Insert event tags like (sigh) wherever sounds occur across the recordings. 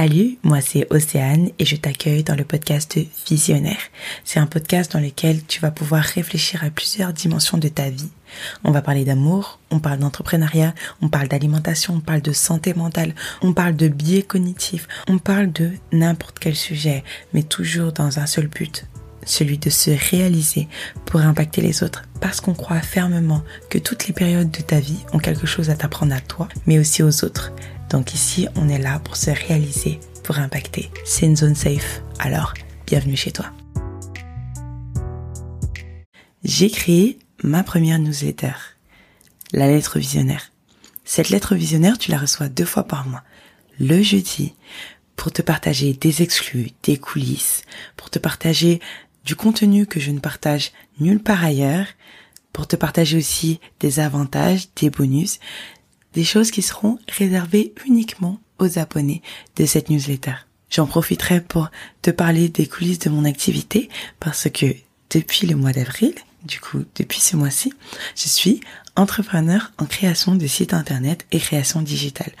Salut, moi c'est Océane et je t'accueille dans le podcast Visionnaire. C'est un podcast dans lequel tu vas pouvoir réfléchir à plusieurs dimensions de ta vie. On va parler d'amour, on parle d'entrepreneuriat, on parle d'alimentation, on parle de santé mentale, on parle de biais cognitifs, on parle de n'importe quel sujet, mais toujours dans un seul but, celui de se réaliser pour impacter les autres parce qu'on croit fermement que toutes les périodes de ta vie ont quelque chose à t'apprendre à toi, mais aussi aux autres. Donc ici, on est là pour se réaliser, pour impacter. C'est une zone safe. Alors, bienvenue chez toi. J'ai créé ma première newsletter, la lettre visionnaire. Cette lettre visionnaire, tu la reçois deux fois par mois. Le jeudi, pour te partager des exclus, des coulisses, pour te partager du contenu que je ne partage nulle part ailleurs, pour te partager aussi des avantages, des bonus, des choses qui seront réservées uniquement aux abonnés de cette newsletter. J'en profiterai pour te parler des coulisses de mon activité parce que depuis le mois d'avril, du coup depuis ce mois-ci, je suis entrepreneur en création de sites internet et création digitale.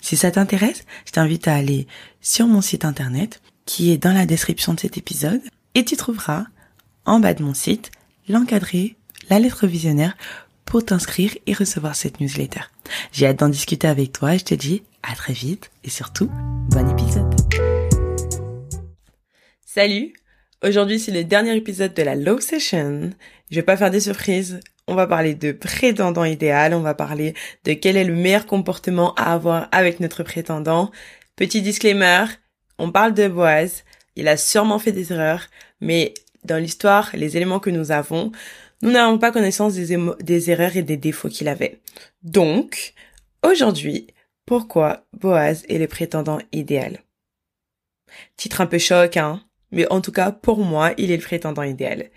Si ça t'intéresse, je t'invite à aller sur mon site internet qui est dans la description de cet épisode et tu trouveras en bas de mon site l'encadré, la lettre visionnaire pour t'inscrire et recevoir cette newsletter. J'ai hâte d'en discuter avec toi je te dis à très vite et surtout, bon épisode. Salut Aujourd'hui c'est le dernier épisode de la Low Session. Je vais pas faire des surprises. On va parler de prétendant idéal, on va parler de quel est le meilleur comportement à avoir avec notre prétendant. Petit disclaimer, on parle de Boaz, il a sûrement fait des erreurs, mais dans l'histoire, les éléments que nous avons, nous n'avons pas connaissance des, erreurs et des défauts qu'il avait. Donc, aujourd'hui, pourquoi Boaz est le prétendant idéal? Titre un peu choc, hein Mais en tout cas, pour moi, il est le prétendant idéal.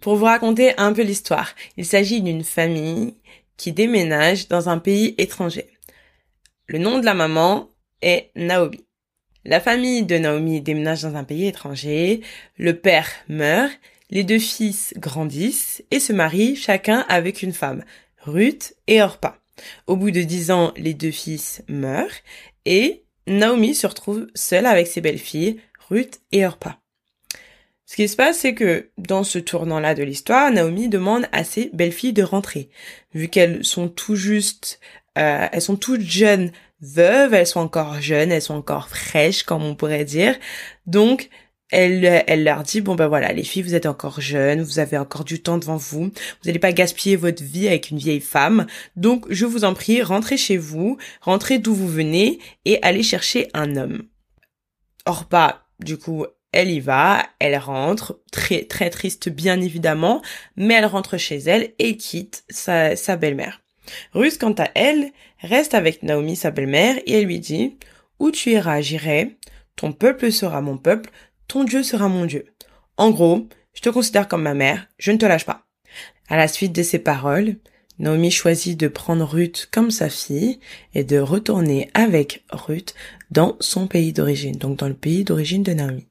Pour vous raconter un peu l'histoire, il s'agit d'une famille qui déménage dans un pays étranger. Le nom de la maman est Naomi. La famille de Naomi déménage dans un pays étranger, le père meurt les deux fils grandissent et se marient chacun avec une femme, Ruth et Orpa. Au bout de dix ans, les deux fils meurent et Naomi se retrouve seule avec ses belles-filles, Ruth et Orpa. Ce qui se passe, c'est que dans ce tournant-là de l'histoire, Naomi demande à ses belles-filles de rentrer, vu qu'elles sont tout juste, euh, elles sont toutes jeunes veuves, elles sont encore jeunes, elles sont encore fraîches, comme on pourrait dire. Donc, elle, elle leur dit bon ben voilà les filles vous êtes encore jeunes vous avez encore du temps devant vous vous n'allez pas gaspiller votre vie avec une vieille femme. Donc je vous en prie rentrez chez vous rentrez d'où vous venez et allez chercher un homme. Orpa du coup elle y va elle rentre très très triste bien évidemment mais elle rentre chez elle et quitte sa, sa belle-mère. Ruth quant à elle reste avec Naomi sa belle-mère et elle lui dit où tu iras j'irai ton peuple sera mon peuple ton Dieu sera mon Dieu. En gros, je te considère comme ma mère, je ne te lâche pas. À la suite de ces paroles, Naomi choisit de prendre Ruth comme sa fille et de retourner avec Ruth dans son pays d'origine, donc dans le pays d'origine de Naomi.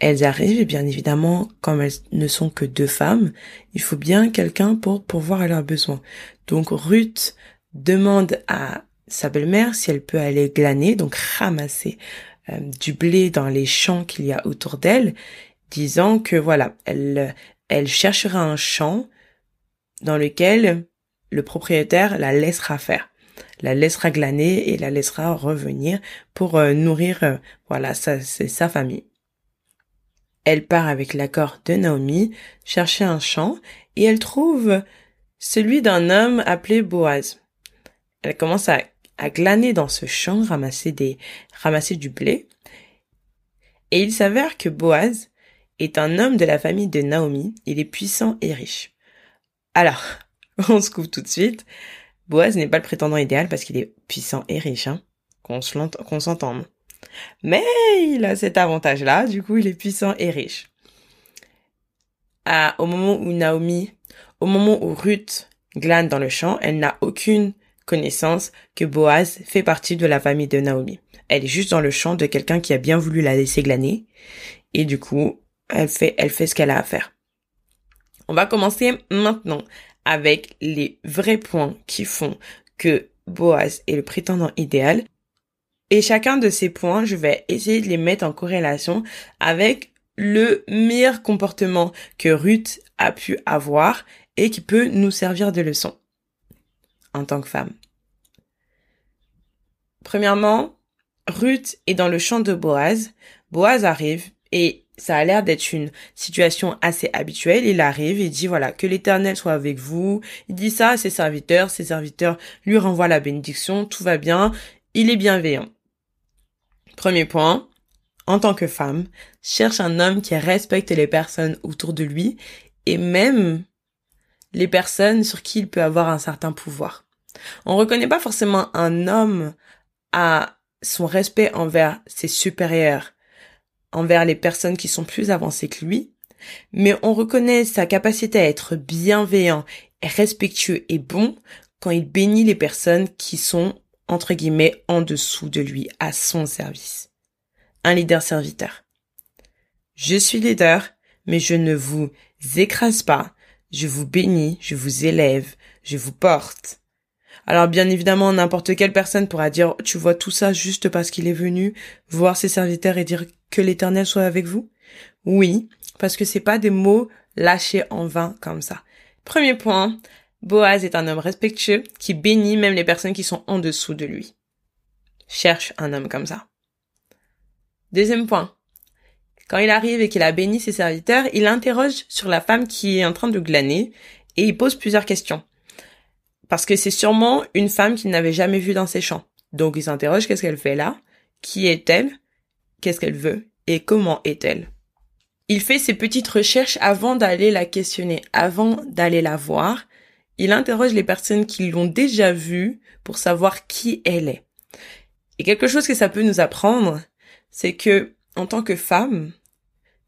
Elles arrivent et bien évidemment, comme elles ne sont que deux femmes, il faut bien quelqu'un pour pourvoir à leurs besoins. Donc Ruth demande à sa belle-mère si elle peut aller glaner, donc ramasser euh, du blé dans les champs qu'il y a autour d'elle, disant que voilà, elle, cherchera un champ dans lequel le propriétaire la laissera faire, la laissera glaner et la laissera revenir pour euh, nourrir euh, voilà sa, sa famille. Elle part avec l'accord de Naomi chercher un champ et elle trouve celui d'un homme appelé Boaz. Elle commence à glaner dans ce champ, ramasser des, ramasser du blé. Et il s'avère que Boaz est un homme de la famille de Naomi. Il est puissant et riche. Alors, (laughs) on se couvre tout de suite. Boaz n'est pas le prétendant idéal parce qu'il est puissant et riche, hein. Qu'on s'entende. Mais il a cet avantage-là, du coup, il est puissant et riche. À, au moment où Naomi, au moment où Ruth glane dans le champ, elle n'a aucune connaissance que Boaz fait partie de la famille de Naomi. Elle est juste dans le champ de quelqu'un qui a bien voulu la laisser glaner. Et du coup, elle fait, elle fait ce qu'elle a à faire. On va commencer maintenant avec les vrais points qui font que Boaz est le prétendant idéal. Et chacun de ces points, je vais essayer de les mettre en corrélation avec le meilleur comportement que Ruth a pu avoir et qui peut nous servir de leçon en tant que femme. Premièrement, Ruth est dans le champ de Boaz. Boaz arrive et ça a l'air d'être une situation assez habituelle. Il arrive et dit voilà, que l'éternel soit avec vous. Il dit ça à ses serviteurs. Ses serviteurs lui renvoient la bénédiction. Tout va bien. Il est bienveillant. Premier point. En tant que femme, cherche un homme qui respecte les personnes autour de lui et même les personnes sur qui il peut avoir un certain pouvoir. On reconnaît pas forcément un homme à son respect envers ses supérieurs, envers les personnes qui sont plus avancées que lui, mais on reconnaît sa capacité à être bienveillant, respectueux et bon quand il bénit les personnes qui sont, entre guillemets, en dessous de lui, à son service. Un leader serviteur. Je suis leader, mais je ne vous écrase pas, je vous bénis, je vous élève, je vous porte. Alors bien évidemment, n'importe quelle personne pourra dire, tu vois tout ça juste parce qu'il est venu voir ses serviteurs et dire que l'éternel soit avec vous? Oui, parce que c'est pas des mots lâchés en vain comme ça. Premier point, Boaz est un homme respectueux qui bénit même les personnes qui sont en dessous de lui. Cherche un homme comme ça. Deuxième point. Quand il arrive et qu'il a béni ses serviteurs, il interroge sur la femme qui est en train de glaner et il pose plusieurs questions parce que c'est sûrement une femme qu'il n'avait jamais vue dans ses champs. Donc il s'interroge qu'est-ce qu'elle fait là, qui est-elle, qu'est-ce qu'elle veut? Et comment est-elle? Il fait ses petites recherches avant d'aller la questionner, avant d'aller la voir. Il interroge les personnes qui l'ont déjà vue pour savoir qui elle est. Et quelque chose que ça peut nous apprendre, c'est que en tant que femme,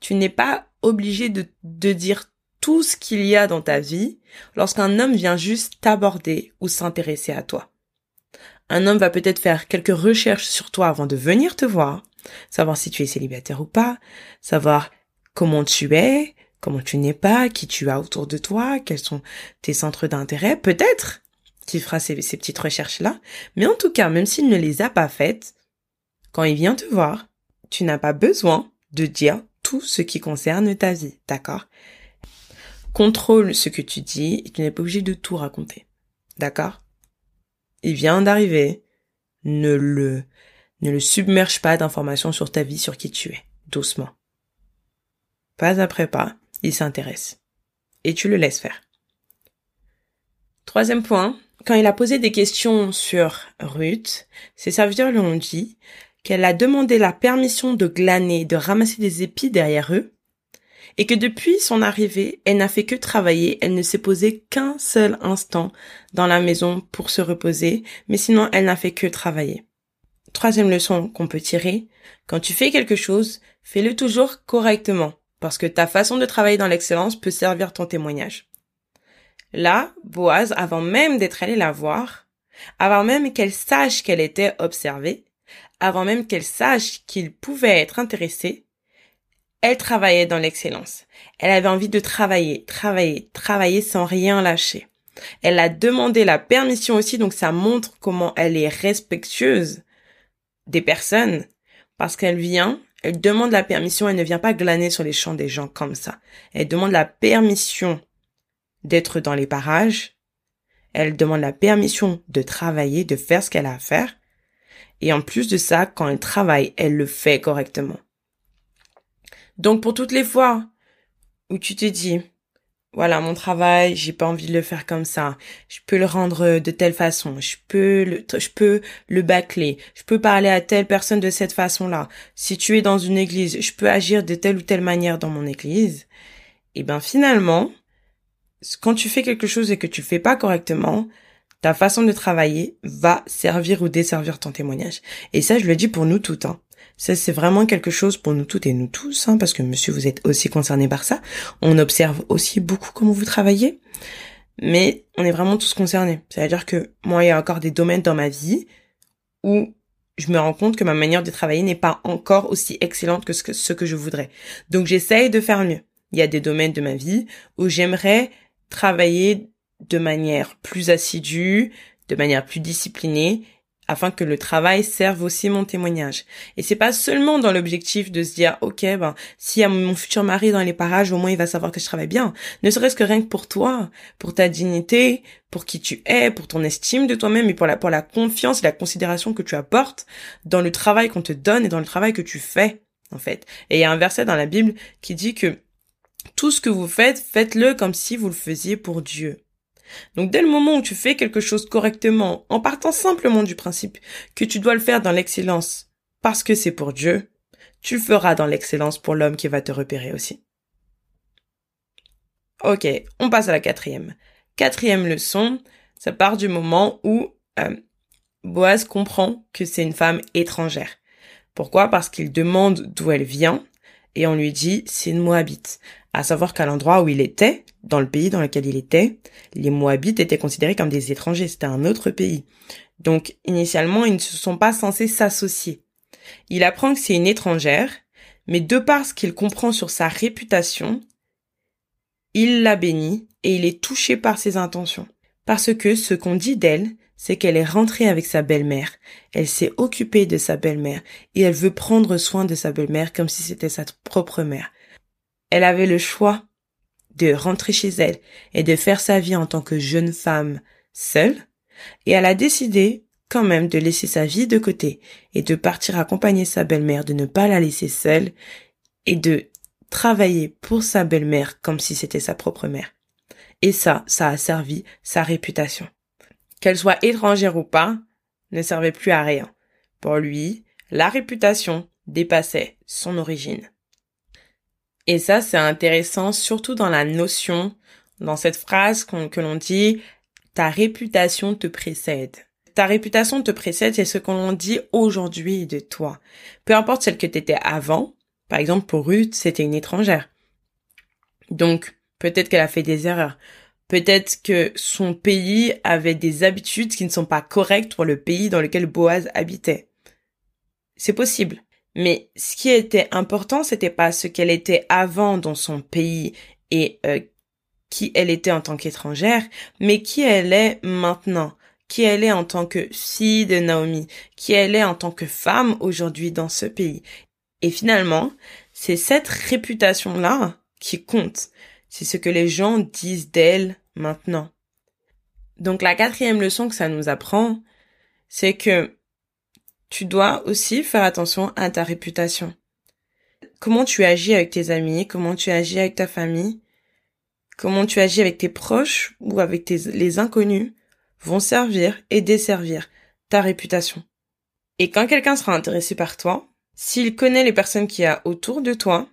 tu n'es pas obligé de, de dire tout ce qu'il y a dans ta vie lorsqu'un homme vient juste t'aborder ou s'intéresser à toi. Un homme va peut-être faire quelques recherches sur toi avant de venir te voir, savoir si tu es célibataire ou pas, savoir comment tu es, comment tu n'es pas, qui tu as autour de toi, quels sont tes centres d'intérêt, peut-être qu'il fera ces, ces petites recherches-là, mais en tout cas, même s'il ne les a pas faites, quand il vient te voir, tu n'as pas besoin de dire tout ce qui concerne ta vie, d'accord? Contrôle ce que tu dis et tu n'es pas obligé de tout raconter. D'accord? Il vient d'arriver. Ne le, ne le submerge pas d'informations sur ta vie, sur qui tu es. Doucement. Pas après pas, il s'intéresse. Et tu le laisses faire. Troisième point, quand il a posé des questions sur Ruth, ses serviteurs lui ont dit qu'elle a demandé la permission de glaner, de ramasser des épis derrière eux, et que depuis son arrivée, elle n'a fait que travailler, elle ne s'est posée qu'un seul instant dans la maison pour se reposer, mais sinon elle n'a fait que travailler. Troisième leçon qu'on peut tirer, quand tu fais quelque chose, fais-le toujours correctement, parce que ta façon de travailler dans l'excellence peut servir ton témoignage. Là, Boaz, avant même d'être allé la voir, avant même qu'elle sache qu'elle était observée, avant même qu'elle sache qu'il pouvait être intéressé, elle travaillait dans l'excellence. Elle avait envie de travailler, travailler, travailler sans rien lâcher. Elle a demandé la permission aussi, donc ça montre comment elle est respectueuse des personnes, parce qu'elle vient, elle demande la permission, elle ne vient pas glaner sur les champs des gens comme ça. Elle demande la permission d'être dans les parages, elle demande la permission de travailler, de faire ce qu'elle a à faire, et en plus de ça, quand elle travaille, elle le fait correctement. Donc pour toutes les fois où tu te dis, voilà mon travail, j'ai pas envie de le faire comme ça, je peux le rendre de telle façon, je peux le, je peux le bâcler, je peux parler à telle personne de cette façon-là. Si tu es dans une église, je peux agir de telle ou telle manière dans mon église. Et ben finalement, quand tu fais quelque chose et que tu fais pas correctement, ta façon de travailler va servir ou desservir ton témoignage. Et ça, je le dis pour nous toutes. Hein. Ça, c'est vraiment quelque chose pour nous toutes et nous tous, hein, parce que monsieur, vous êtes aussi concerné par ça. On observe aussi beaucoup comment vous travaillez, mais on est vraiment tous concernés. C'est-à-dire que moi, il y a encore des domaines dans ma vie où je me rends compte que ma manière de travailler n'est pas encore aussi excellente que ce, que ce que je voudrais. Donc, j'essaye de faire mieux. Il y a des domaines de ma vie où j'aimerais travailler de manière plus assidue, de manière plus disciplinée, afin que le travail serve aussi mon témoignage. Et c'est pas seulement dans l'objectif de se dire, ok, ben, s'il y a mon futur mari dans les parages, au moins il va savoir que je travaille bien. Ne serait-ce que rien que pour toi, pour ta dignité, pour qui tu es, pour ton estime de toi-même et pour la, pour la confiance et la considération que tu apportes dans le travail qu'on te donne et dans le travail que tu fais, en fait. Et il y a un verset dans la Bible qui dit que tout ce que vous faites, faites-le comme si vous le faisiez pour Dieu. Donc dès le moment où tu fais quelque chose correctement, en partant simplement du principe que tu dois le faire dans l'excellence parce que c'est pour Dieu, tu le feras dans l'excellence pour l'homme qui va te repérer aussi. Ok, on passe à la quatrième. Quatrième leçon, ça part du moment où euh, Boaz comprend que c'est une femme étrangère. Pourquoi? Parce qu'il demande d'où elle vient et on lui dit c'est une Moabite. À savoir qu'à l'endroit où il était, dans le pays dans lequel il était, les Moabites étaient considérés comme des étrangers, c'était un autre pays. Donc initialement, ils ne se sont pas censés s'associer. Il apprend que c'est une étrangère, mais de par ce qu'il comprend sur sa réputation, il la bénit et il est touché par ses intentions. Parce que ce qu'on dit d'elle, c'est qu'elle est rentrée avec sa belle-mère, elle s'est occupée de sa belle-mère et elle veut prendre soin de sa belle-mère comme si c'était sa propre mère. Elle avait le choix de rentrer chez elle et de faire sa vie en tant que jeune femme seule, et elle a décidé quand même de laisser sa vie de côté et de partir accompagner sa belle-mère, de ne pas la laisser seule et de travailler pour sa belle-mère comme si c'était sa propre mère. Et ça, ça a servi sa réputation. Qu'elle soit étrangère ou pas, ne servait plus à rien. Pour lui, la réputation dépassait son origine. Et ça, c'est intéressant, surtout dans la notion, dans cette phrase que l'on dit, ta réputation te précède. Ta réputation te précède, c'est ce qu'on dit aujourd'hui de toi. Peu importe celle que tu étais avant. Par exemple, pour Ruth, c'était une étrangère. Donc, peut-être qu'elle a fait des erreurs. Peut-être que son pays avait des habitudes qui ne sont pas correctes pour le pays dans lequel Boaz habitait. C'est possible. Mais ce qui était important, c'était pas ce qu'elle était avant dans son pays et euh, qui elle était en tant qu'étrangère, mais qui elle est maintenant, qui elle est en tant que fille de Naomi, qui elle est en tant que femme aujourd'hui dans ce pays. Et finalement, c'est cette réputation-là qui compte. C'est ce que les gens disent d'elle maintenant. Donc la quatrième leçon que ça nous apprend, c'est que tu dois aussi faire attention à ta réputation. Comment tu agis avec tes amis, comment tu agis avec ta famille, comment tu agis avec tes proches ou avec les inconnus vont servir et desservir ta réputation. Et quand quelqu'un sera intéressé par toi, s'il connaît les personnes qu'il y a autour de toi,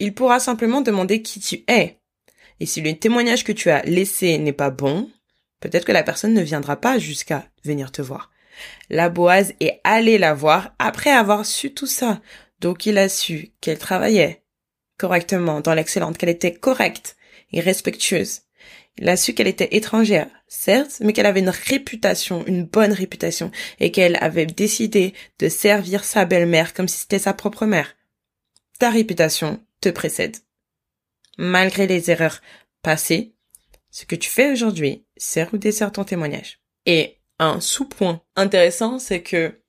il pourra simplement demander qui tu es. Et si le témoignage que tu as laissé n'est pas bon, peut-être que la personne ne viendra pas jusqu'à venir te voir. La Boise est allée la voir après avoir su tout ça. Donc il a su qu'elle travaillait correctement, dans l'excellente, qu'elle était correcte et respectueuse. Il a su qu'elle était étrangère, certes, mais qu'elle avait une réputation, une bonne réputation, et qu'elle avait décidé de servir sa belle-mère comme si c'était sa propre mère. Ta réputation te précède. Malgré les erreurs passées, ce que tu fais aujourd'hui sert ou dessert ton témoignage. Et un sous-point intéressant, c'est que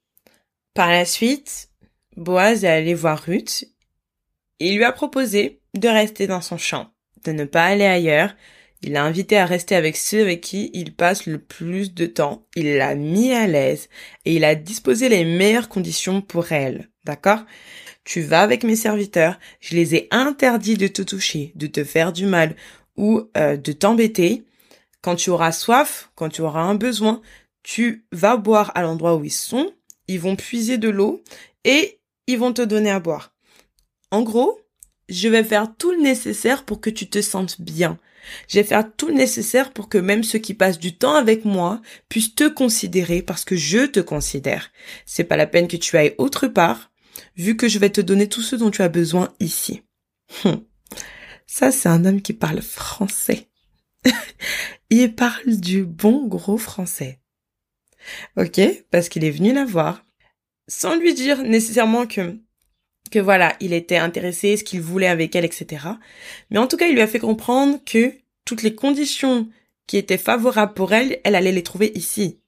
par la suite, Boaz est allé voir Ruth et il lui a proposé de rester dans son champ, de ne pas aller ailleurs. Il l'a invité à rester avec ceux avec qui il passe le plus de temps. Il l'a mis à l'aise et il a disposé les meilleures conditions pour elle. D'accord? Tu vas avec mes serviteurs, je les ai interdits de te toucher, de te faire du mal ou euh, de t'embêter. Quand tu auras soif, quand tu auras un besoin, tu vas boire à l'endroit où ils sont, ils vont puiser de l'eau et ils vont te donner à boire. En gros, je vais faire tout le nécessaire pour que tu te sentes bien. Je vais faire tout le nécessaire pour que même ceux qui passent du temps avec moi puissent te considérer parce que je te considère. C'est pas la peine que tu ailles autre part, vu que je vais te donner tout ce dont tu as besoin ici. Hum. Ça, c'est un homme qui parle français. (laughs) Il parle du bon gros français. Ok, parce qu'il est venu la voir, sans lui dire nécessairement que que voilà, il était intéressé, ce qu'il voulait avec elle, etc. Mais en tout cas, il lui a fait comprendre que toutes les conditions qui étaient favorables pour elle, elle allait les trouver ici.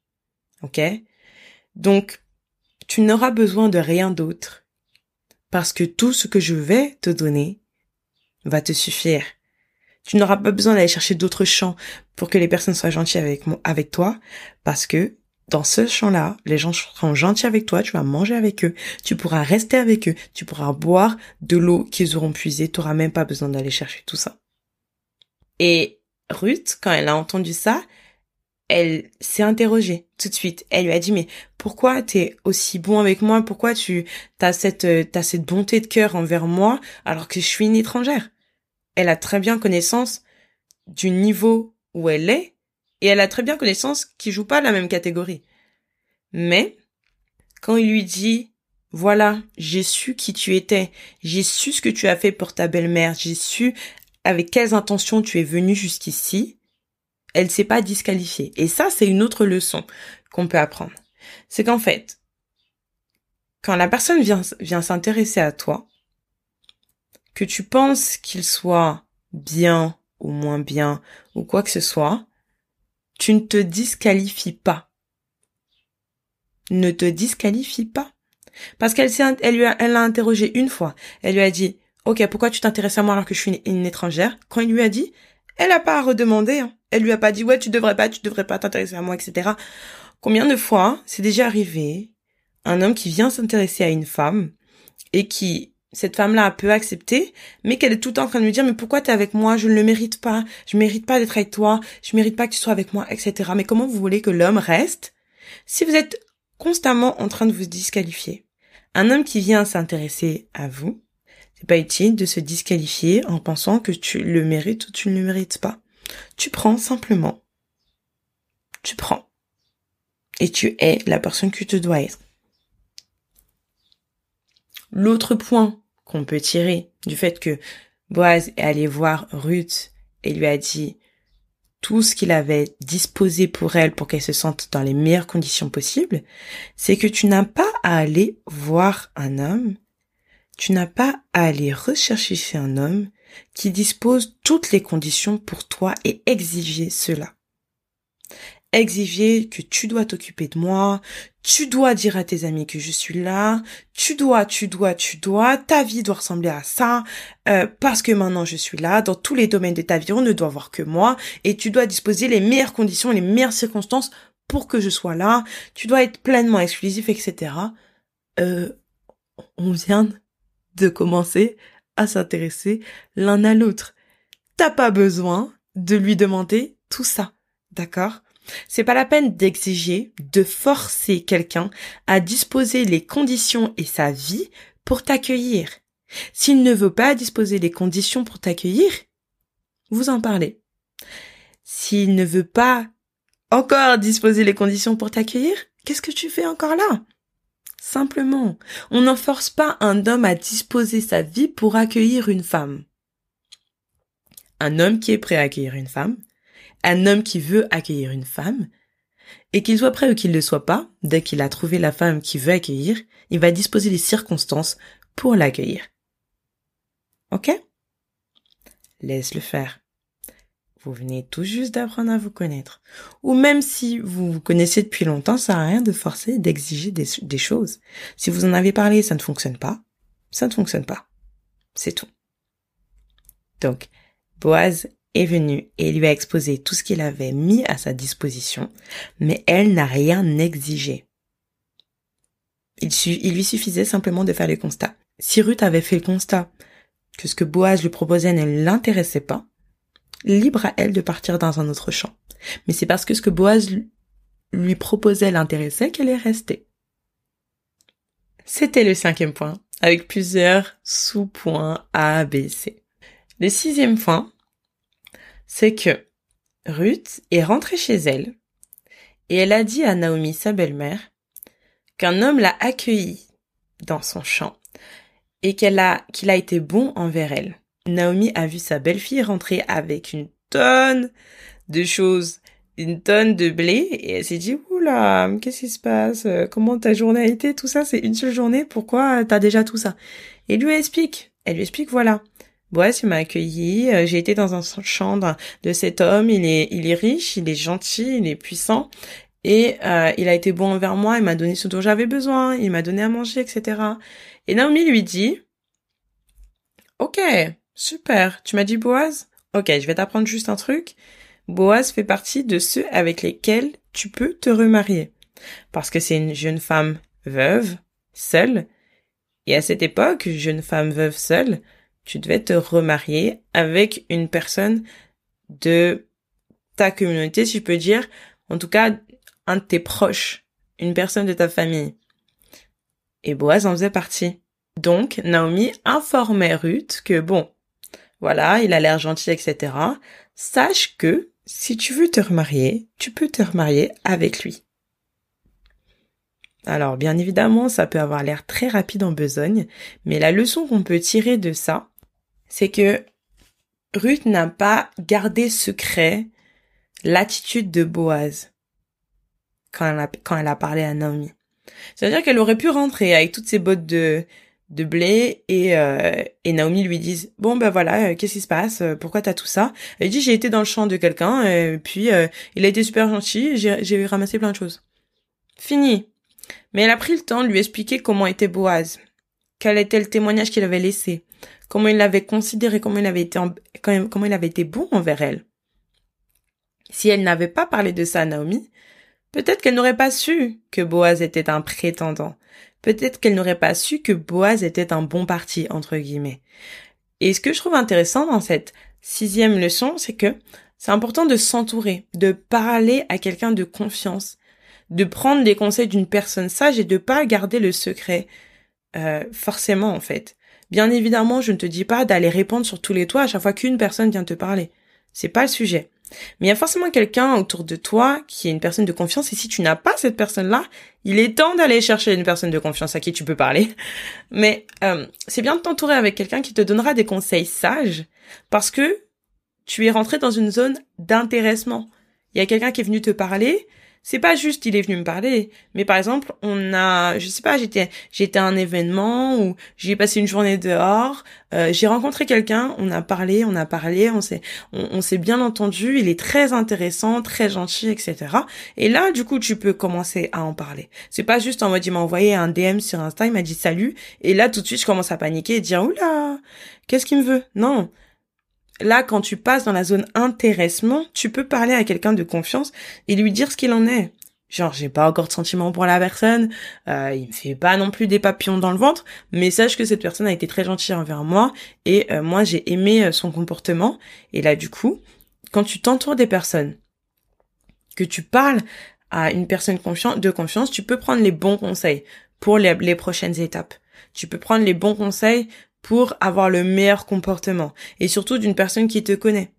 Ok? Donc, tu n'auras besoin de rien d'autre. Parce que tout ce que je vais te donner va te suffire. Tu n'auras pas besoin d'aller chercher d'autres champs pour que les personnes soient gentilles avec, avec toi, parce que dans ce champ-là, les gens seront gentils avec toi, tu vas manger avec eux, tu pourras rester avec eux, tu pourras boire de l'eau qu'ils auront puisée, tu n'auras même pas besoin d'aller chercher tout ça. Et Ruth, quand elle a entendu ça, elle s'est interrogée tout de suite. Elle lui a dit mais pourquoi t'es aussi bon avec moi? Pourquoi tu as cette t'as cette bonté de cœur envers moi alors que je suis une étrangère? Elle a très bien connaissance du niveau où elle est et elle a très bien connaissance qu'il joue pas la même catégorie. Mais quand il lui dit voilà, j'ai su qui tu étais, j'ai su ce que tu as fait pour ta belle-mère, j'ai su avec quelles intentions tu es venu jusqu'ici, elle s'est pas disqualifiée. Et ça, c'est une autre leçon qu'on peut apprendre. C'est qu'en fait, quand la personne vient, vient s'intéresser à toi, que tu penses qu'il soit bien ou moins bien ou quoi que ce soit, tu ne te disqualifies pas. Ne te disqualifie pas. Parce qu'elle elle lui a, elle l'a interrogé une fois. Elle lui a dit, OK, pourquoi tu t'intéresses à moi alors que je suis une, étrangère? Quand il lui a dit, elle a pas à redemander, hein. Elle lui a pas dit, ouais, tu devrais pas, tu devrais pas t'intéresser à moi, etc. Combien de fois c'est déjà arrivé un homme qui vient s'intéresser à une femme et qui cette femme-là a peu accepté, mais qu'elle est tout le temps en train de lui dire mais pourquoi t'es avec moi, je ne le mérite pas, je mérite pas d'être avec toi, je mérite pas que tu sois avec moi, etc. Mais comment vous voulez que l'homme reste si vous êtes constamment en train de vous disqualifier? Un homme qui vient s'intéresser à vous, c'est pas utile de se disqualifier en pensant que tu le mérites ou tu ne le mérites pas. Tu prends simplement. Tu prends. Et tu es la personne que tu dois être. L'autre point qu'on peut tirer du fait que Boaz est allé voir Ruth et lui a dit tout ce qu'il avait disposé pour elle pour qu'elle se sente dans les meilleures conditions possibles, c'est que tu n'as pas à aller voir un homme, tu n'as pas à aller rechercher chez un homme qui dispose toutes les conditions pour toi et exiger cela exiger que tu dois t'occuper de moi, tu dois dire à tes amis que je suis là, tu dois, tu dois, tu dois, ta vie doit ressembler à ça, euh, parce que maintenant je suis là, dans tous les domaines de ta vie, on ne doit voir que moi, et tu dois disposer les meilleures conditions, les meilleures circonstances pour que je sois là, tu dois être pleinement exclusif, etc. Euh, on vient de commencer à s'intéresser l'un à l'autre. T'as pas besoin de lui demander tout ça, d'accord? C'est pas la peine d'exiger, de forcer quelqu'un à disposer les conditions et sa vie pour t'accueillir. S'il ne veut pas disposer les conditions pour t'accueillir, vous en parlez. S'il ne veut pas encore disposer les conditions pour t'accueillir, qu'est-ce que tu fais encore là? Simplement, on n'en force pas un homme à disposer sa vie pour accueillir une femme. Un homme qui est prêt à accueillir une femme un homme qui veut accueillir une femme, et qu'il soit prêt ou qu'il ne le soit pas, dès qu'il a trouvé la femme qu'il veut accueillir, il va disposer les circonstances pour l'accueillir. Ok? Laisse-le faire. Vous venez tout juste d'apprendre à vous connaître. Ou même si vous vous connaissez depuis longtemps, ça n'a rien de forcer, d'exiger des, des choses. Si vous en avez parlé ça ne fonctionne pas, ça ne fonctionne pas. C'est tout. Donc, Boaz est venue et lui a exposé tout ce qu'il avait mis à sa disposition, mais elle n'a rien exigé. Il, il, lui suffisait simplement de faire le constat. Si Ruth avait fait le constat que ce que Boaz lui proposait ne l'intéressait pas, libre à elle de partir dans un autre champ. Mais c'est parce que ce que Boaz lui proposait l'intéressait qu'elle est restée. C'était le cinquième point, avec plusieurs sous-points A, B. Le sixième point, c'est que Ruth est rentrée chez elle et elle a dit à Naomi, sa belle-mère, qu'un homme l'a accueillie dans son champ et qu'elle a, qu'il a été bon envers elle. Naomi a vu sa belle-fille rentrer avec une tonne de choses, une tonne de blé et elle s'est dit, oula, qu'est-ce qui se passe? Comment ta journée a été? Tout ça, c'est une seule journée. Pourquoi t'as déjà tout ça? Et lui explique. Elle lui explique, voilà. Boaz, il m'a accueilli. Euh, j'ai été dans un chambre de cet homme. Il est, il est riche, il est gentil, il est puissant. et euh, il a été bon envers moi, il m'a donné ce dont j'avais besoin, il m'a donné à manger, etc. Et Naomi lui dit, ok, super, tu m'as dit Boaz? Ok, je vais t'apprendre juste un truc. Boaz fait partie de ceux avec lesquels tu peux te remarier. Parce que c'est une jeune femme veuve, seule. Et à cette époque, jeune femme veuve seule, tu devais te remarier avec une personne de ta communauté, si je peux dire. En tout cas, un de tes proches, une personne de ta famille. Et Boaz en faisait partie. Donc, Naomi informait Ruth que bon, voilà, il a l'air gentil, etc. Sache que si tu veux te remarier, tu peux te remarier avec lui. Alors, bien évidemment, ça peut avoir l'air très rapide en besogne, mais la leçon qu'on peut tirer de ça, c'est que Ruth n'a pas gardé secret l'attitude de Boaz quand elle a, parlé à Naomi. C'est-à-dire qu'elle aurait pu rentrer avec toutes ses bottes de, de blé et, euh, Naomi lui disent bon ben voilà euh, qu'est-ce qui se passe? Euh, pourquoi t'as tout ça elle dit j'ai été dans le champ de quelqu'un et puis il a été super gentil j'ai ramassé plein de choses fini. Mais elle a pris le temps de lui expliquer comment était Boaz quel était le témoignage qu'il avait laissé comment il l'avait considéré comment il avait été comment il avait été bon envers elle si elle n'avait pas parlé de ça à Naomi peut-être qu'elle n'aurait pas su que Boaz était un prétendant peut-être qu'elle n'aurait pas su que Boaz était un bon parti, entre guillemets. Et ce que je trouve intéressant dans cette sixième leçon, c'est que c'est important de s'entourer, de parler à quelqu'un de confiance, de prendre des conseils d'une personne sage et de pas garder le secret, euh, forcément en fait. Bien évidemment, je ne te dis pas d'aller répondre sur tous les toits à chaque fois qu'une personne vient te parler. C'est pas le sujet. Mais il y a forcément quelqu'un autour de toi qui est une personne de confiance et si tu n'as pas cette personne-là, il est temps d'aller chercher une personne de confiance à qui tu peux parler. (laughs) Mais euh, c'est bien de t'entourer avec quelqu'un qui te donnera des conseils sages parce que tu es rentré dans une zone d'intéressement. Il y a quelqu'un qui est venu te parler c'est pas juste il est venu me parler, mais par exemple, on a, je sais pas, j'étais, j'étais à un événement où j'ai passé une journée dehors, euh, j'ai rencontré quelqu'un, on a parlé, on a parlé, on s'est, on, s'est bien entendu, il est très intéressant, très gentil, etc. Et là, du coup, tu peux commencer à en parler. C'est pas juste en mode il m'a envoyé un DM sur Insta, il m'a dit salut, et là tout de suite je commence à paniquer et dire oula, qu'est-ce qu'il me veut? Non, là, quand tu passes dans la zone intéressement, tu peux parler à quelqu'un de confiance et lui dire ce qu'il en est. Genre, j'ai pas encore de sentiments pour la personne, euh, il me fait pas non plus des papillons dans le ventre, mais sache que cette personne a été très gentille envers moi et euh, moi j'ai aimé euh, son comportement. Et là, du coup, quand tu t'entoures des personnes, que tu parles à une personne de confiance, tu peux prendre les bons conseils pour les prochaines étapes. Tu peux prendre les bons conseils pour avoir le meilleur comportement et surtout d'une personne qui te connaît.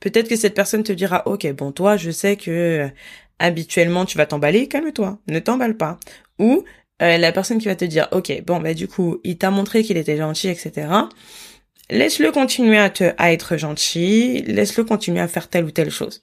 Peut-être que cette personne te dira OK, bon toi, je sais que euh, habituellement tu vas t'emballer, calme-toi, ne t'emballe pas. Ou euh, la personne qui va te dire OK, bon bah du coup, il t'a montré qu'il était gentil, etc. Laisse-le continuer à te à être gentil, laisse-le continuer à faire telle ou telle chose.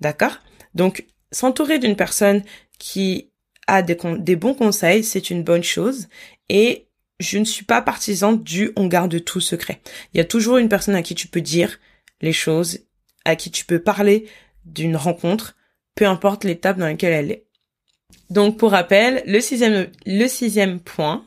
D'accord? Donc s'entourer d'une personne qui a des, des bons conseils, c'est une bonne chose et je ne suis pas partisan du on garde tout secret. Il y a toujours une personne à qui tu peux dire les choses, à qui tu peux parler d'une rencontre, peu importe l'étape dans laquelle elle est. Donc pour rappel, le sixième, le sixième point,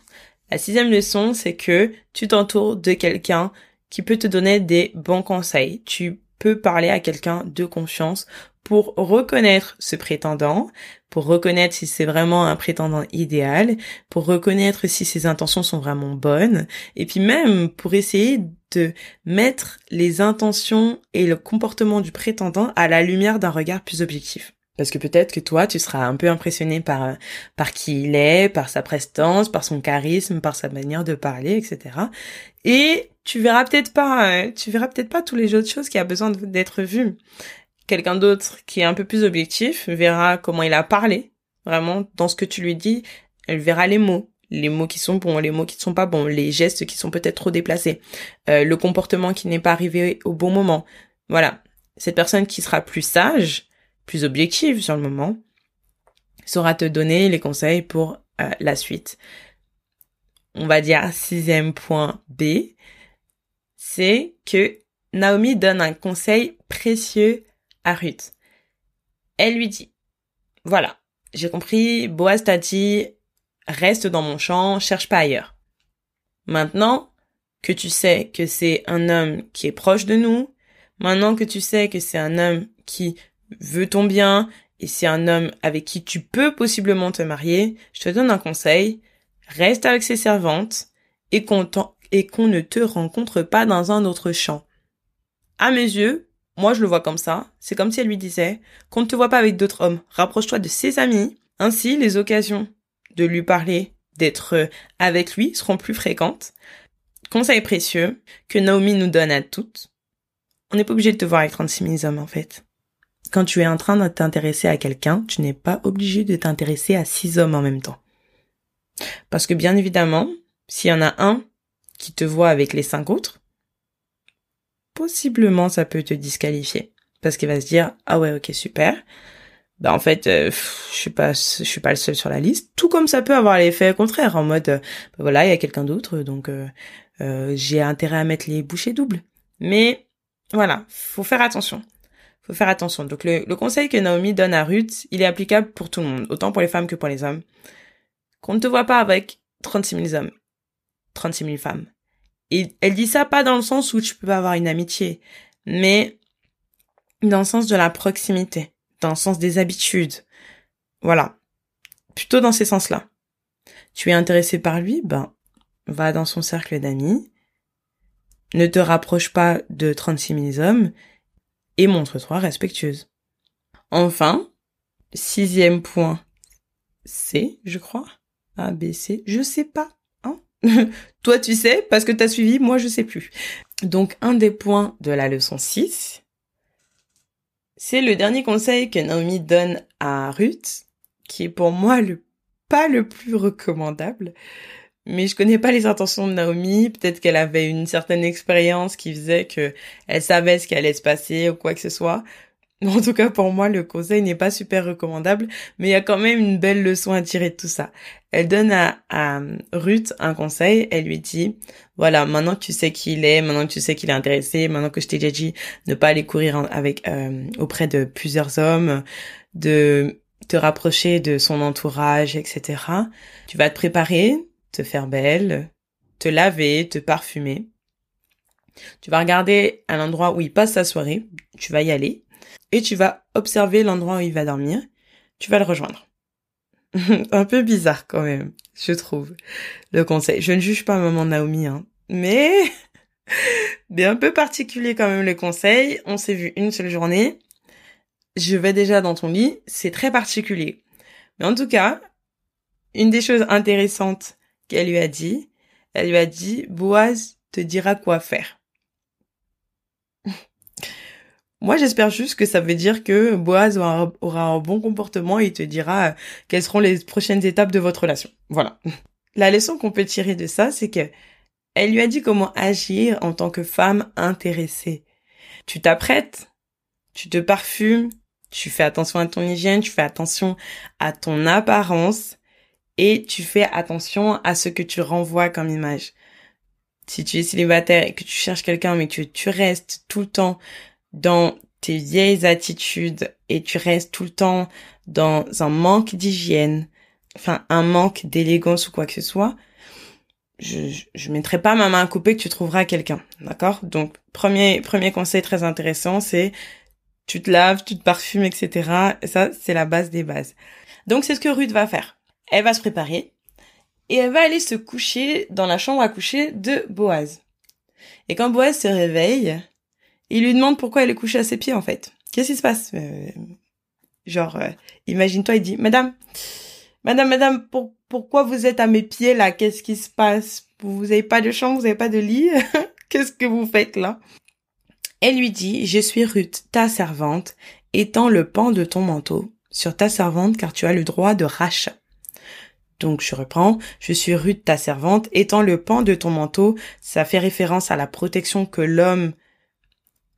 la sixième leçon, c'est que tu t'entoures de quelqu'un qui peut te donner des bons conseils. Tu peux parler à quelqu'un de confiance pour reconnaître ce prétendant, pour reconnaître si c'est vraiment un prétendant idéal, pour reconnaître si ses intentions sont vraiment bonnes, et puis même pour essayer de mettre les intentions et le comportement du prétendant à la lumière d'un regard plus objectif. Parce que peut-être que toi, tu seras un peu impressionné par par qui il est, par sa prestance, par son charisme, par sa manière de parler, etc. Et tu verras peut-être pas, tu verras peut-être pas tous les autres choses qui a besoin d'être vues quelqu'un d'autre qui est un peu plus objectif verra comment il a parlé, vraiment, dans ce que tu lui dis, elle verra les mots, les mots qui sont bons, les mots qui ne sont pas bons, les gestes qui sont peut-être trop déplacés, euh, le comportement qui n'est pas arrivé au bon moment. Voilà. Cette personne qui sera plus sage, plus objective sur le moment, saura te donner les conseils pour euh, la suite. On va dire sixième point B, c'est que Naomi donne un conseil précieux à Ruth. Elle lui dit, voilà, j'ai compris, Boaz t'a dit, reste dans mon champ, cherche pas ailleurs. Maintenant que tu sais que c'est un homme qui est proche de nous, maintenant que tu sais que c'est un homme qui veut ton bien et c'est un homme avec qui tu peux possiblement te marier, je te donne un conseil, reste avec ses servantes et qu'on et qu'on ne te rencontre pas dans un autre champ. À mes yeux, moi je le vois comme ça, c'est comme si elle lui disait qu'on ne te voit pas avec d'autres hommes, rapproche-toi de ses amis, ainsi les occasions de lui parler, d'être avec lui seront plus fréquentes. Conseil précieux que Naomi nous donne à toutes. On n'est pas obligé de te voir avec 36 000 hommes en fait. Quand tu es en train de t'intéresser à quelqu'un, tu n'es pas obligé de t'intéresser à six hommes en même temps. Parce que bien évidemment, s'il y en a un qui te voit avec les cinq autres, possiblement ça peut te disqualifier. Parce qu'il va se dire, ah ouais, ok, super. Bah en fait, euh, je suis pas, je suis pas le seul sur la liste. Tout comme ça peut avoir l'effet contraire, en mode, euh, bah voilà, il y a quelqu'un d'autre, donc euh, j'ai intérêt à mettre les bouchées doubles. Mais voilà, faut faire attention. Faut faire attention. Donc le, le conseil que Naomi donne à Ruth, il est applicable pour tout le monde, autant pour les femmes que pour les hommes. Qu'on ne te voit pas avec 36 000 hommes, 36 000 femmes. Elle dit ça pas dans le sens où tu peux pas avoir une amitié, mais dans le sens de la proximité, dans le sens des habitudes. Voilà. Plutôt dans ces sens-là. Tu es intéressé par lui, ben, va dans son cercle d'amis. Ne te rapproche pas de 36 000 hommes et montre-toi respectueuse. Enfin, sixième point, C, je crois. A, B, C, je sais pas. (laughs) Toi, tu sais, parce que t'as suivi, moi, je sais plus. Donc, un des points de la leçon 6, c'est le dernier conseil que Naomi donne à Ruth, qui est pour moi le pas le plus recommandable. Mais je connais pas les intentions de Naomi. Peut-être qu'elle avait une certaine expérience qui faisait que elle savait ce qui allait se passer ou quoi que ce soit. (laughs) En tout cas, pour moi, le conseil n'est pas super recommandable, mais il y a quand même une belle leçon à tirer de tout ça. Elle donne à, à Ruth un conseil, elle lui dit, voilà, maintenant que tu sais qui il est, maintenant que tu sais qu'il est intéressé, maintenant que je t'ai déjà dit ne pas aller courir avec euh, auprès de plusieurs hommes, de te rapprocher de son entourage, etc. Tu vas te préparer, te faire belle, te laver, te parfumer. Tu vas regarder à l'endroit où il passe sa soirée, tu vas y aller, et tu vas observer l'endroit où il va dormir, tu vas le rejoindre. (laughs) un peu bizarre quand même, je trouve, le conseil. Je ne juge pas maman Naomi, hein, mais (laughs) mais un peu particulier quand même le conseil. On s'est vu une seule journée. Je vais déjà dans ton lit, c'est très particulier. Mais en tout cas, une des choses intéressantes qu'elle lui a dit, elle lui a dit, Boaz te dira quoi faire. Moi, j'espère juste que ça veut dire que Boaz aura, un bon comportement et il te dira euh, quelles seront les prochaines étapes de votre relation. Voilà. (laughs) La leçon qu'on peut tirer de ça, c'est que elle lui a dit comment agir en tant que femme intéressée. Tu t'apprêtes, tu te parfumes, tu fais attention à ton hygiène, tu fais attention à ton apparence et tu fais attention à ce que tu renvoies comme image. Si tu es célibataire et que tu cherches quelqu'un mais que tu restes tout le temps dans tes vieilles attitudes et tu restes tout le temps dans un manque d'hygiène, enfin un manque d'élégance ou quoi que ce soit, je, je mettrai pas ma main à couper que tu trouveras quelqu'un, d'accord? Donc premier premier conseil très intéressant, c'est tu te laves, tu te parfumes, etc. Et ça c'est la base des bases. Donc c'est ce que Ruth va faire. Elle va se préparer et elle va aller se coucher dans la chambre à coucher de Boaz. Et quand Boaz se réveille, il lui demande pourquoi elle est couchée à ses pieds en fait. Qu'est-ce qui se passe? Euh, Genre, euh, imagine-toi, il dit, Madame, Madame, Madame, pourquoi vous êtes à mes pieds là? Qu'est-ce qui se passe? Vous n'avez pas de chambre, vous n'avez pas de lit? (laughs) Qu'est-ce que vous faites là? Elle lui dit, Je suis Ruth, ta servante, étends le pan de ton manteau sur ta servante car tu as le droit de rachat. Donc je reprends, je suis Ruth ta servante, étends le pan de ton manteau, ça fait référence à la protection que l'homme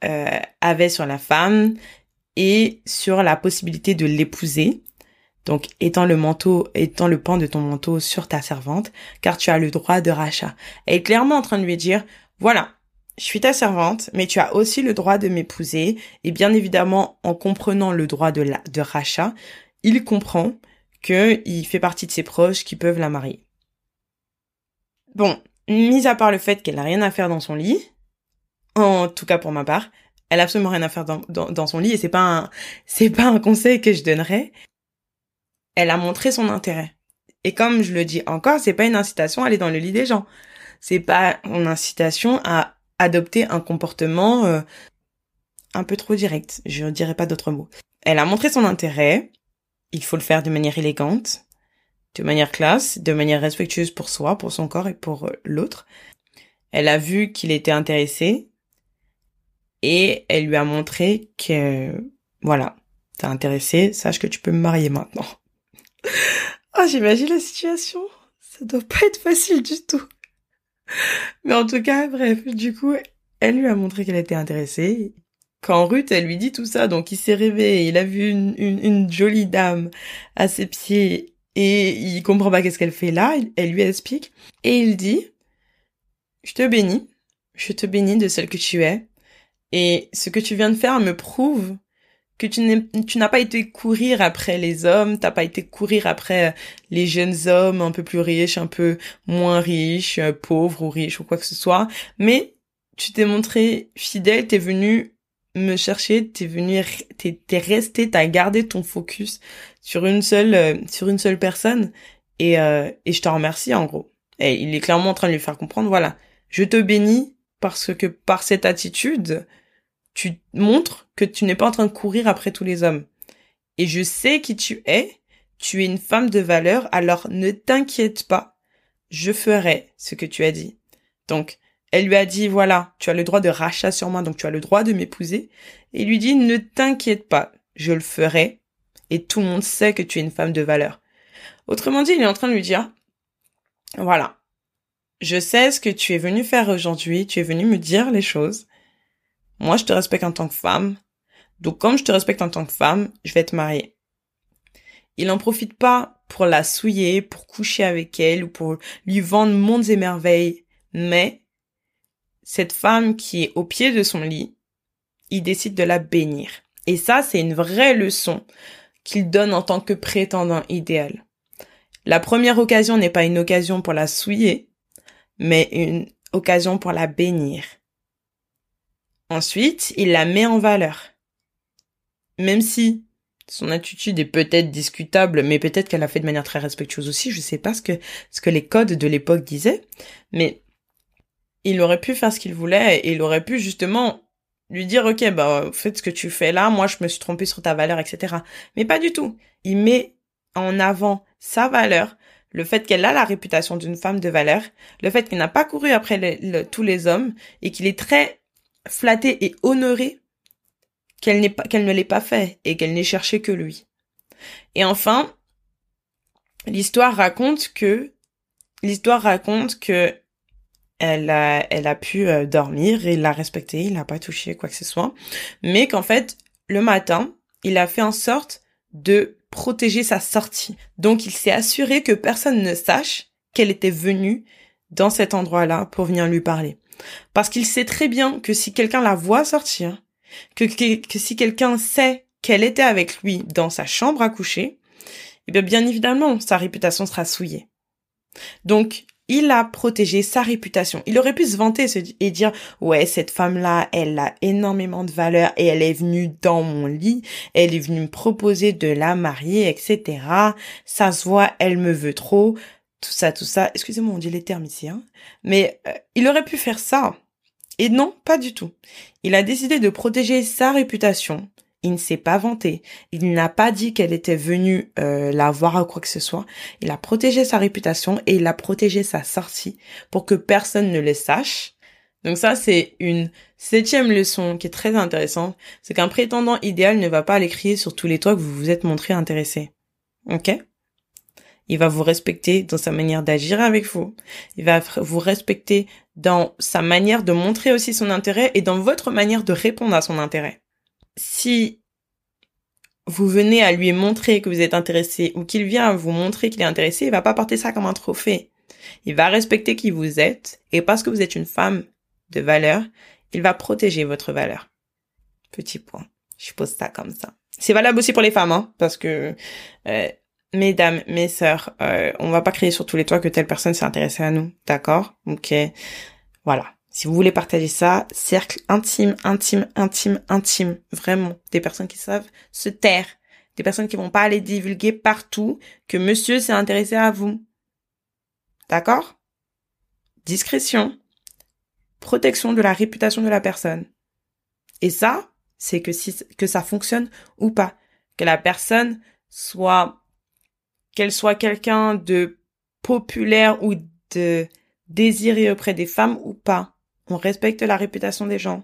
euh, avait sur la femme et sur la possibilité de l'épouser. Donc, étant le manteau, étant le pan de ton manteau sur ta servante, car tu as le droit de rachat. Elle est clairement en train de lui dire, voilà, je suis ta servante, mais tu as aussi le droit de m'épouser. Et bien évidemment, en comprenant le droit de, de rachat, il comprend qu'il fait partie de ses proches qui peuvent la marier. Bon, mis à part le fait qu'elle n'a rien à faire dans son lit, en tout cas pour ma part, elle a absolument rien à faire dans, son lit et c'est pas c'est pas un conseil que je donnerais. Elle a montré son intérêt. Et comme je le dis encore, c'est pas une incitation à aller dans le lit des gens. C'est pas une incitation à adopter un comportement euh, un peu trop direct. Je ne dirais pas d'autres mots. Elle a montré son intérêt. Il faut le faire de manière élégante, de manière classe, de manière respectueuse pour soi, pour son corps et pour euh, l'autre. Elle a vu qu'il était intéressé et elle lui a montré que voilà, t'es intéressé, sache que tu peux me marier maintenant. oh, (laughs) j'imagine la situation. Ça doit pas être facile du tout. Mais en tout cas, bref, du coup, elle lui a montré qu'elle était intéressée. Quand Ruth, elle lui dit tout ça, donc il s'est réveillé, il a vu une, une, jolie dame à ses pieds et il comprend pas qu'est-ce qu'elle fait là, elle lui explique et il dit, je te bénis, je te bénis de celle que tu es et ce que tu viens de faire me prouve que tu n'as pas été courir après les hommes, t'as pas été courir après les jeunes hommes un peu plus riches, un peu moins riches, euh, pauvres ou riches ou quoi que ce soit, mais tu t'es montré fidèle, t'es venu me chercher, t'es venu, t'es, resté, t'as gardé ton focus sur une seule, euh, sur une seule personne, et, euh, et je te remercie en gros. Et il est clairement en train de lui faire comprendre, voilà, je te bénis parce que par cette attitude, tu montres que tu n'es pas en train de courir après tous les hommes. Et je sais qui tu es, tu es une femme de valeur, alors ne t'inquiète pas, je ferai ce que tu as dit. Donc, elle lui a dit, voilà, tu as le droit de rachat sur moi, donc tu as le droit de m'épouser. Et il lui dit, ne t'inquiète pas, je le ferai, et tout le monde sait que tu es une femme de valeur. Autrement dit, il est en train de lui dire, voilà, je sais ce que tu es venu faire aujourd'hui, tu es venu me dire les choses, moi, je te respecte en tant que femme. Donc, comme je te respecte en tant que femme, je vais te marier. Il n'en profite pas pour la souiller, pour coucher avec elle ou pour lui vendre mondes et merveilles. Mais, cette femme qui est au pied de son lit, il décide de la bénir. Et ça, c'est une vraie leçon qu'il donne en tant que prétendant idéal. La première occasion n'est pas une occasion pour la souiller, mais une occasion pour la bénir. Ensuite, il la met en valeur. Même si son attitude est peut-être discutable, mais peut-être qu'elle a fait de manière très respectueuse aussi, je sais pas ce que, ce que les codes de l'époque disaient, mais il aurait pu faire ce qu'il voulait et il aurait pu justement lui dire, ok, bah, faites ce que tu fais là, moi je me suis trompé sur ta valeur, etc. Mais pas du tout. Il met en avant sa valeur, le fait qu'elle a la réputation d'une femme de valeur, le fait qu'il n'a pas couru après tous les hommes et qu'il est très flattée et honorée qu'elle pas, qu'elle ne l'ait pas fait et qu'elle n'ait cherché que lui. Et enfin, l'histoire raconte que, l'histoire raconte que elle a, elle a pu euh, dormir et il l'a respecté, il n'a pas touché quoi que ce soit, mais qu'en fait, le matin, il a fait en sorte de protéger sa sortie. Donc il s'est assuré que personne ne sache qu'elle était venue dans cet endroit-là pour venir lui parler. Parce qu'il sait très bien que si quelqu'un la voit sortir, que, que, si quelqu'un sait qu'elle était avec lui dans sa chambre à coucher, eh bien, bien évidemment, sa réputation sera souillée. Donc, il a protégé sa réputation. Il aurait pu se vanter et dire ouais cette femme là elle a énormément de valeur et elle est venue dans mon lit, elle est venue me proposer de la marier etc. Ça se voit elle me veut trop tout ça, tout ça. Excusez-moi, on dit les termes ici, hein. Mais euh, il aurait pu faire ça. Et non, pas du tout. Il a décidé de protéger sa réputation. Il ne s'est pas vanté. Il n'a pas dit qu'elle était venue euh, la voir ou quoi que ce soit. Il a protégé sa réputation et il a protégé sa sortie pour que personne ne le sache. Donc ça, c'est une septième leçon qui est très intéressante. C'est qu'un prétendant idéal ne va pas aller crier sur tous les toits que vous vous êtes montré intéressé. Ok? Il va vous respecter dans sa manière d'agir avec vous. Il va vous respecter dans sa manière de montrer aussi son intérêt et dans votre manière de répondre à son intérêt. Si vous venez à lui montrer que vous êtes intéressé ou qu'il vient à vous montrer qu'il est intéressé, il va pas porter ça comme un trophée. Il va respecter qui vous êtes et parce que vous êtes une femme de valeur, il va protéger votre valeur. Petit point. Je pose ça comme ça. C'est valable aussi pour les femmes, hein, parce que euh, mesdames, mes sœurs, euh, on va pas crier sur tous les toits que telle personne s'est intéressée à nous, d'accord? Ok, voilà. Si vous voulez partager ça, cercle intime, intime, intime, intime, vraiment, des personnes qui savent se taire, des personnes qui vont pas aller divulguer partout que monsieur s'est intéressé à vous. D'accord? Discrétion, protection de la réputation de la personne. Et ça, c'est que si que ça fonctionne ou pas, que la personne soit qu'elle soit quelqu'un de populaire ou de désiré auprès des femmes ou pas. On respecte la réputation des gens.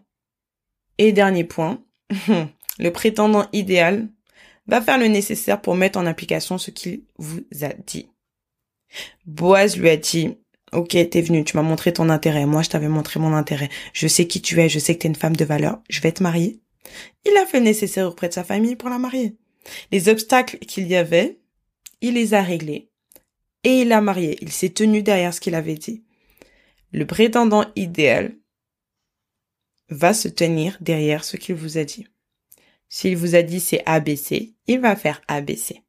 Et dernier point, (laughs) le prétendant idéal va faire le nécessaire pour mettre en application ce qu'il vous a dit. Boaz lui a dit, ok, t'es venu, tu m'as montré ton intérêt, moi je t'avais montré mon intérêt, je sais qui tu es, je sais que t'es une femme de valeur, je vais te marier. Il a fait le nécessaire auprès de sa famille pour la marier. Les obstacles qu'il y avait, il les a réglés. Et il l'a marié, il s'est tenu derrière ce qu'il avait dit. Le prétendant idéal va se tenir derrière ce qu'il vous a dit. S'il vous a dit c'est ABC, il va faire ABC.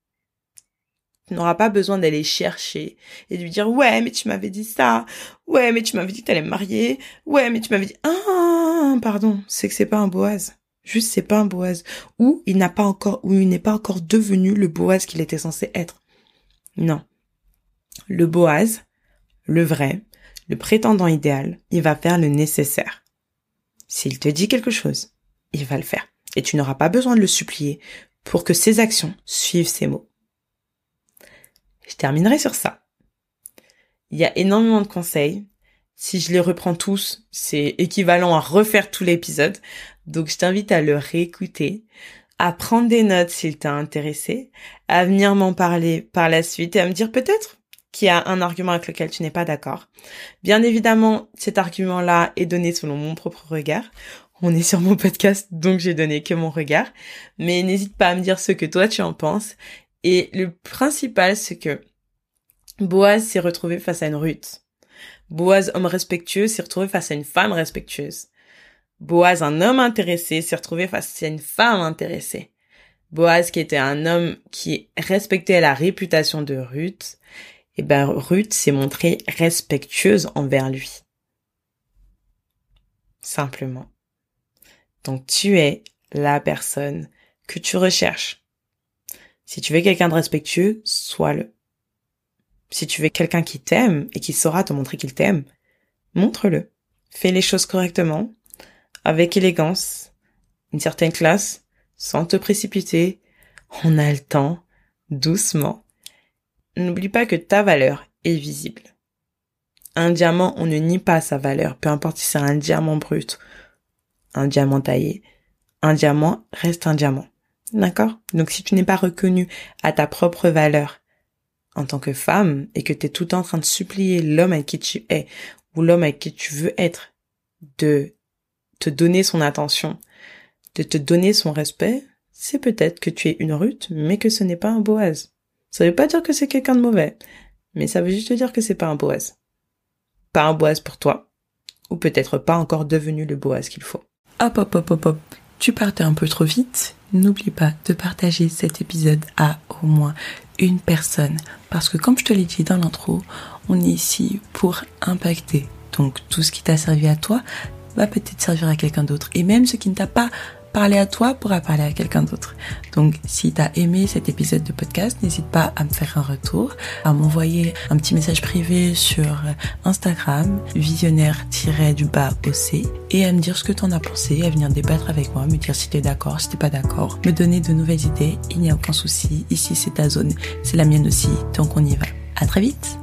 Tu n'auras pas besoin d'aller chercher et de lui dire ouais mais tu m'avais dit ça, ouais mais tu m'avais dit que t'allais me marier, ouais mais tu m'avais dit ah pardon c'est que c'est pas un Boaz, juste c'est pas un Boaz ou il n'a pas encore ou il n'est pas encore devenu le Boaz qu'il était censé être. Non, le Boaz, le vrai, le prétendant idéal, il va faire le nécessaire. S'il te dit quelque chose, il va le faire. Et tu n'auras pas besoin de le supplier pour que ses actions suivent ses mots. Je terminerai sur ça. Il y a énormément de conseils. Si je les reprends tous, c'est équivalent à refaire tout l'épisode. Donc je t'invite à le réécouter, à prendre des notes s'il t'a intéressé, à venir m'en parler par la suite et à me dire peut-être qui a un argument avec lequel tu n'es pas d'accord. Bien évidemment, cet argument-là est donné selon mon propre regard. On est sur mon podcast, donc j'ai donné que mon regard. Mais n'hésite pas à me dire ce que toi tu en penses. Et le principal, c'est que Boaz s'est retrouvé face à une Ruth. Boaz, homme respectueux, s'est retrouvé face à une femme respectueuse. Boaz, un homme intéressé, s'est retrouvé face à une femme intéressée. Boaz, qui était un homme qui respectait la réputation de Ruth, et eh ben Ruth s'est montrée respectueuse envers lui. Simplement. Donc tu es la personne que tu recherches. Si tu veux quelqu'un de respectueux, sois-le. Si tu veux quelqu'un qui t'aime et qui saura te montrer qu'il t'aime, montre-le. Fais les choses correctement, avec élégance, une certaine classe, sans te précipiter. On a le temps, doucement. N'oublie pas que ta valeur est visible. Un diamant, on ne nie pas sa valeur, peu importe si c'est un diamant brut, un diamant taillé. Un diamant reste un diamant. D'accord? Donc si tu n'es pas reconnu à ta propre valeur en tant que femme et que tu es tout en train de supplier l'homme avec qui tu es ou l'homme avec qui tu veux être de te donner son attention, de te donner son respect, c'est peut-être que tu es une rute, mais que ce n'est pas un Boaz. Ça veut pas dire que c'est quelqu'un de mauvais, mais ça veut juste dire que c'est pas un Boaz. Pas un Boaz pour toi, ou peut-être pas encore devenu le Boaz qu'il faut. Hop hop hop hop hop, tu partais un peu trop vite. N'oublie pas de partager cet épisode à au moins une personne, parce que comme je te l'ai dit dans l'intro, on est ici pour impacter. Donc tout ce qui t'a servi à toi va peut-être servir à quelqu'un d'autre. Et même ce qui ne t'a pas parler à toi pourra parler à quelqu'un d'autre. Donc, si tu as aimé cet épisode de podcast, n'hésite pas à me faire un retour, à m'envoyer un petit message privé sur Instagram, visionnaire-du-bas OC, et à me dire ce que tu en as pensé, à venir débattre avec moi, me dire si t'es d'accord, si t'es pas d'accord, me donner de nouvelles idées. Il n'y a aucun souci. Ici, c'est ta zone, c'est la mienne aussi, donc on y va. À très vite!